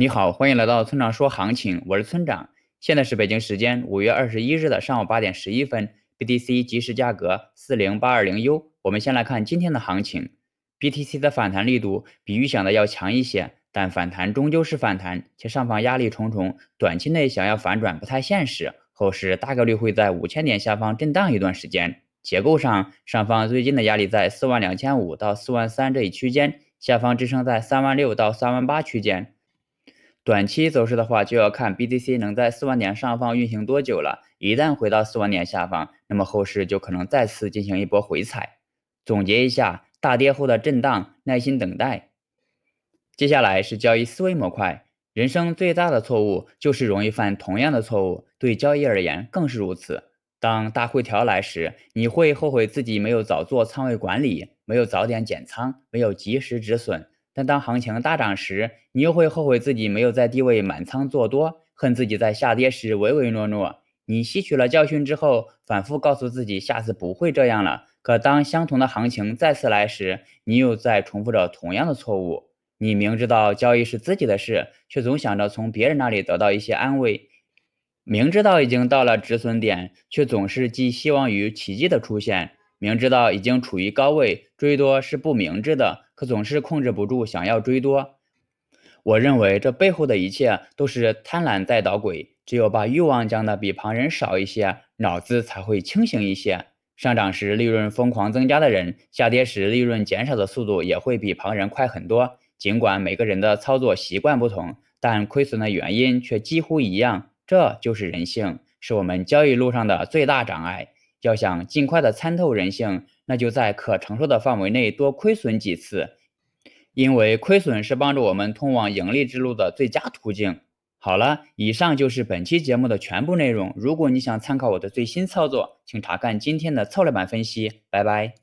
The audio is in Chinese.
你好，欢迎来到村长说行情，我是村长。现在是北京时间五月二十一日的上午八点十一分，BTC 即时价格四零八二零 U。我们先来看今天的行情，BTC 的反弹力度比预想的要强一些，但反弹终究是反弹，且上方压力重重，短期内想要反转不太现实，后市大概率会在五千点下方震荡一段时间。结构上，上方最近的压力在四万两千五到四万三这一区间，下方支撑在三万六到三万八区间。短期走势的话，就要看 BTC 能在四万点上方运行多久了。一旦回到四万点下方，那么后市就可能再次进行一波回踩。总结一下，大跌后的震荡，耐心等待。接下来是交易思维模块。人生最大的错误就是容易犯同样的错误，对交易而言更是如此。当大回调来时，你会后悔自己没有早做仓位管理，没有早点减仓，没有及时止损。但当行情大涨时，你又会后悔自己没有在低位满仓做多，恨自己在下跌时唯唯诺诺。你吸取了教训之后，反复告诉自己下次不会这样了。可当相同的行情再次来时，你又在重复着同样的错误。你明知道交易是自己的事，却总想着从别人那里得到一些安慰；明知道已经到了止损点，却总是寄希望于奇迹的出现。明知道已经处于高位，追多是不明智的，可总是控制不住想要追多。我认为这背后的一切都是贪婪在捣鬼。只有把欲望降的比旁人少一些，脑子才会清醒一些。上涨时利润疯狂增加的人，下跌时利润减少的速度也会比旁人快很多。尽管每个人的操作习惯不同，但亏损的原因却几乎一样。这就是人性，是我们交易路上的最大障碍。要想尽快的参透人性，那就在可承受的范围内多亏损几次，因为亏损是帮助我们通往盈利之路的最佳途径。好了，以上就是本期节目的全部内容。如果你想参考我的最新操作，请查看今天的策略版分析。拜拜。